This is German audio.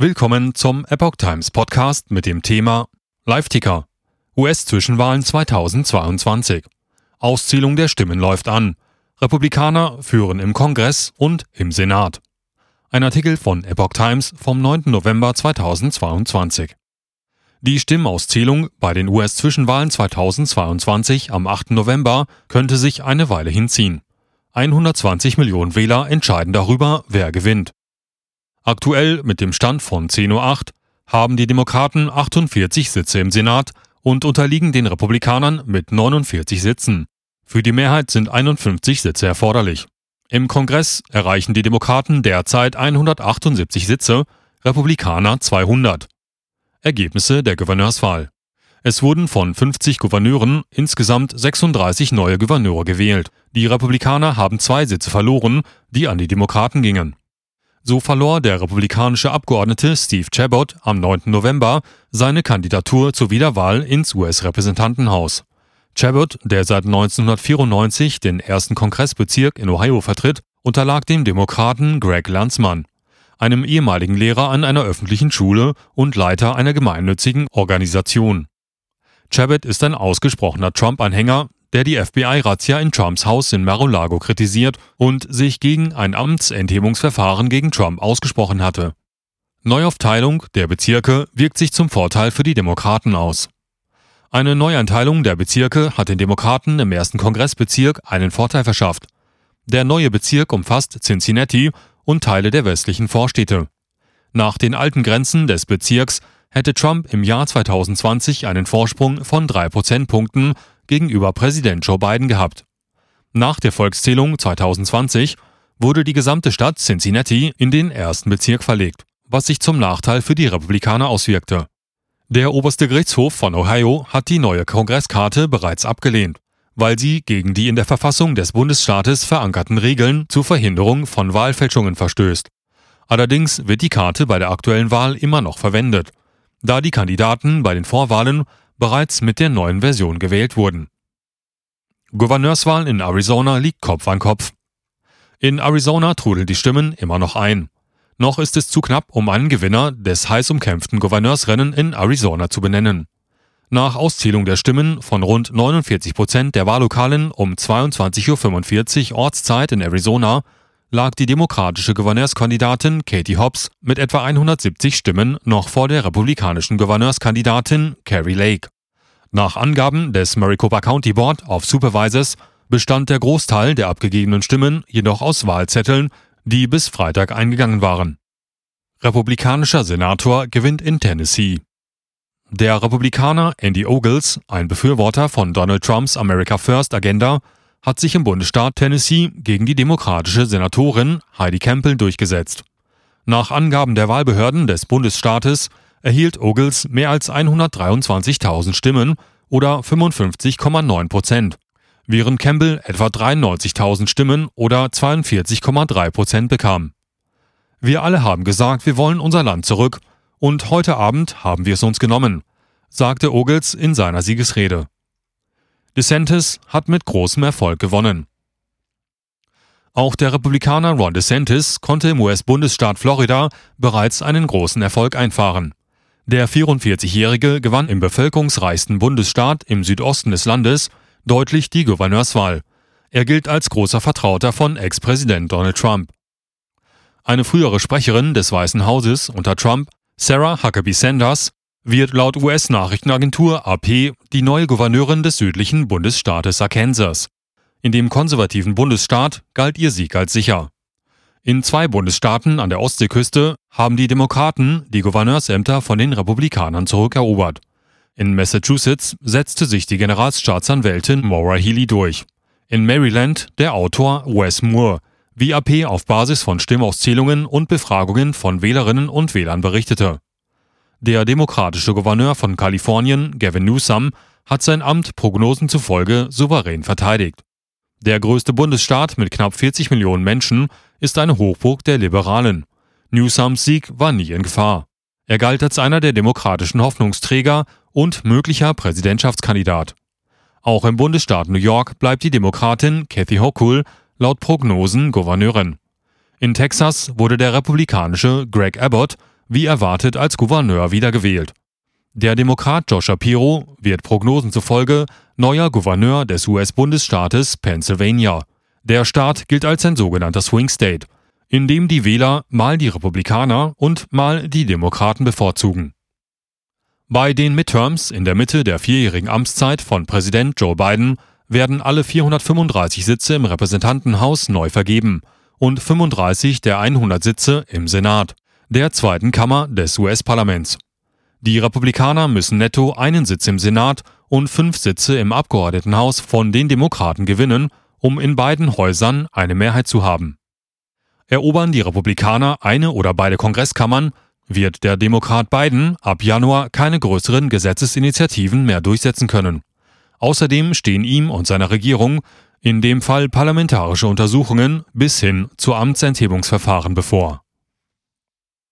Willkommen zum Epoch Times Podcast mit dem Thema Live-Ticker. US-Zwischenwahlen 2022. Auszählung der Stimmen läuft an. Republikaner führen im Kongress und im Senat. Ein Artikel von Epoch Times vom 9. November 2022. Die Stimmauszählung bei den US-Zwischenwahlen 2022 am 8. November könnte sich eine Weile hinziehen. 120 Millionen Wähler entscheiden darüber, wer gewinnt. Aktuell mit dem Stand von 10.08 Uhr haben die Demokraten 48 Sitze im Senat und unterliegen den Republikanern mit 49 Sitzen. Für die Mehrheit sind 51 Sitze erforderlich. Im Kongress erreichen die Demokraten derzeit 178 Sitze, Republikaner 200. Ergebnisse der Gouverneurswahl. Es wurden von 50 Gouverneuren insgesamt 36 neue Gouverneure gewählt. Die Republikaner haben zwei Sitze verloren, die an die Demokraten gingen. So verlor der republikanische Abgeordnete Steve Chabot am 9. November seine Kandidatur zur Wiederwahl ins US-Repräsentantenhaus. Chabot, der seit 1994 den ersten Kongressbezirk in Ohio vertritt, unterlag dem Demokraten Greg Lanzmann, einem ehemaligen Lehrer an einer öffentlichen Schule und Leiter einer gemeinnützigen Organisation. Chabot ist ein ausgesprochener Trump-Anhänger, der die FBI-Razzia in Trumps Haus in Mar-a-Lago kritisiert und sich gegen ein Amtsenthebungsverfahren gegen Trump ausgesprochen hatte. Neuaufteilung der Bezirke wirkt sich zum Vorteil für die Demokraten aus. Eine Neueinteilung der Bezirke hat den Demokraten im ersten Kongressbezirk einen Vorteil verschafft. Der neue Bezirk umfasst Cincinnati und Teile der westlichen Vorstädte. Nach den alten Grenzen des Bezirks hätte Trump im Jahr 2020 einen Vorsprung von drei Prozentpunkten gegenüber Präsident Joe Biden gehabt. Nach der Volkszählung 2020 wurde die gesamte Stadt Cincinnati in den ersten Bezirk verlegt, was sich zum Nachteil für die Republikaner auswirkte. Der oberste Gerichtshof von Ohio hat die neue Kongresskarte bereits abgelehnt, weil sie gegen die in der Verfassung des Bundesstaates verankerten Regeln zur Verhinderung von Wahlfälschungen verstößt. Allerdings wird die Karte bei der aktuellen Wahl immer noch verwendet, da die Kandidaten bei den Vorwahlen bereits mit der neuen Version gewählt wurden. Gouverneurswahl in Arizona liegt Kopf an Kopf. In Arizona trudeln die Stimmen immer noch ein. Noch ist es zu knapp, um einen Gewinner des heiß umkämpften Gouverneursrennen in Arizona zu benennen. Nach Auszählung der Stimmen von rund 49 Prozent der Wahllokalen um 22.45 Uhr Ortszeit in Arizona lag die demokratische Gouverneurskandidatin Katie Hobbs mit etwa 170 Stimmen noch vor der republikanischen Gouverneurskandidatin Carrie Lake. Nach Angaben des Maricopa County Board of Supervisors bestand der Großteil der abgegebenen Stimmen jedoch aus Wahlzetteln, die bis Freitag eingegangen waren. Republikanischer Senator gewinnt in Tennessee. Der Republikaner Andy Ogles, ein Befürworter von Donald Trumps America First Agenda, hat sich im Bundesstaat Tennessee gegen die demokratische Senatorin Heidi Campbell durchgesetzt. Nach Angaben der Wahlbehörden des Bundesstaates erhielt Ogles mehr als 123.000 Stimmen oder 55,9 Prozent, während Campbell etwa 93.000 Stimmen oder 42,3 Prozent bekam. Wir alle haben gesagt, wir wollen unser Land zurück und heute Abend haben wir es uns genommen, sagte Ogles in seiner Siegesrede. DeSantis hat mit großem Erfolg gewonnen. Auch der Republikaner Ron DeSantis konnte im US-Bundesstaat Florida bereits einen großen Erfolg einfahren. Der 44-Jährige gewann im bevölkerungsreichsten Bundesstaat im Südosten des Landes deutlich die Gouverneurswahl. Er gilt als großer Vertrauter von Ex-Präsident Donald Trump. Eine frühere Sprecherin des Weißen Hauses unter Trump, Sarah Huckabee Sanders, wird laut US-Nachrichtenagentur AP die neue Gouverneurin des südlichen Bundesstaates Arkansas. In dem konservativen Bundesstaat galt ihr Sieg als sicher. In zwei Bundesstaaten an der Ostseeküste haben die Demokraten die Gouverneursämter von den Republikanern zurückerobert. In Massachusetts setzte sich die Generalstaatsanwältin Maura Healey durch. In Maryland der Autor Wes Moore, wie AP auf Basis von Stimmauszählungen und Befragungen von Wählerinnen und Wählern berichtete. Der demokratische Gouverneur von Kalifornien, Gavin Newsom, hat sein Amt Prognosen zufolge souverän verteidigt. Der größte Bundesstaat mit knapp 40 Millionen Menschen ist eine Hochburg der Liberalen. Newsoms Sieg war nie in Gefahr. Er galt als einer der demokratischen Hoffnungsträger und möglicher Präsidentschaftskandidat. Auch im Bundesstaat New York bleibt die Demokratin Kathy Hochul laut Prognosen Gouverneurin. In Texas wurde der republikanische Greg Abbott wie erwartet als Gouverneur wiedergewählt. Der Demokrat Josh Shapiro wird Prognosen zufolge neuer Gouverneur des US-Bundesstaates Pennsylvania. Der Staat gilt als ein sogenannter Swing State, in dem die Wähler mal die Republikaner und mal die Demokraten bevorzugen. Bei den Midterms in der Mitte der vierjährigen Amtszeit von Präsident Joe Biden werden alle 435 Sitze im Repräsentantenhaus neu vergeben und 35 der 100 Sitze im Senat, der zweiten Kammer des US-Parlaments. Die Republikaner müssen netto einen Sitz im Senat und fünf Sitze im Abgeordnetenhaus von den Demokraten gewinnen, um in beiden Häusern eine Mehrheit zu haben. Erobern die Republikaner eine oder beide Kongresskammern, wird der Demokrat Biden ab Januar keine größeren Gesetzesinitiativen mehr durchsetzen können. Außerdem stehen ihm und seiner Regierung in dem Fall parlamentarische Untersuchungen bis hin zu Amtsenthebungsverfahren bevor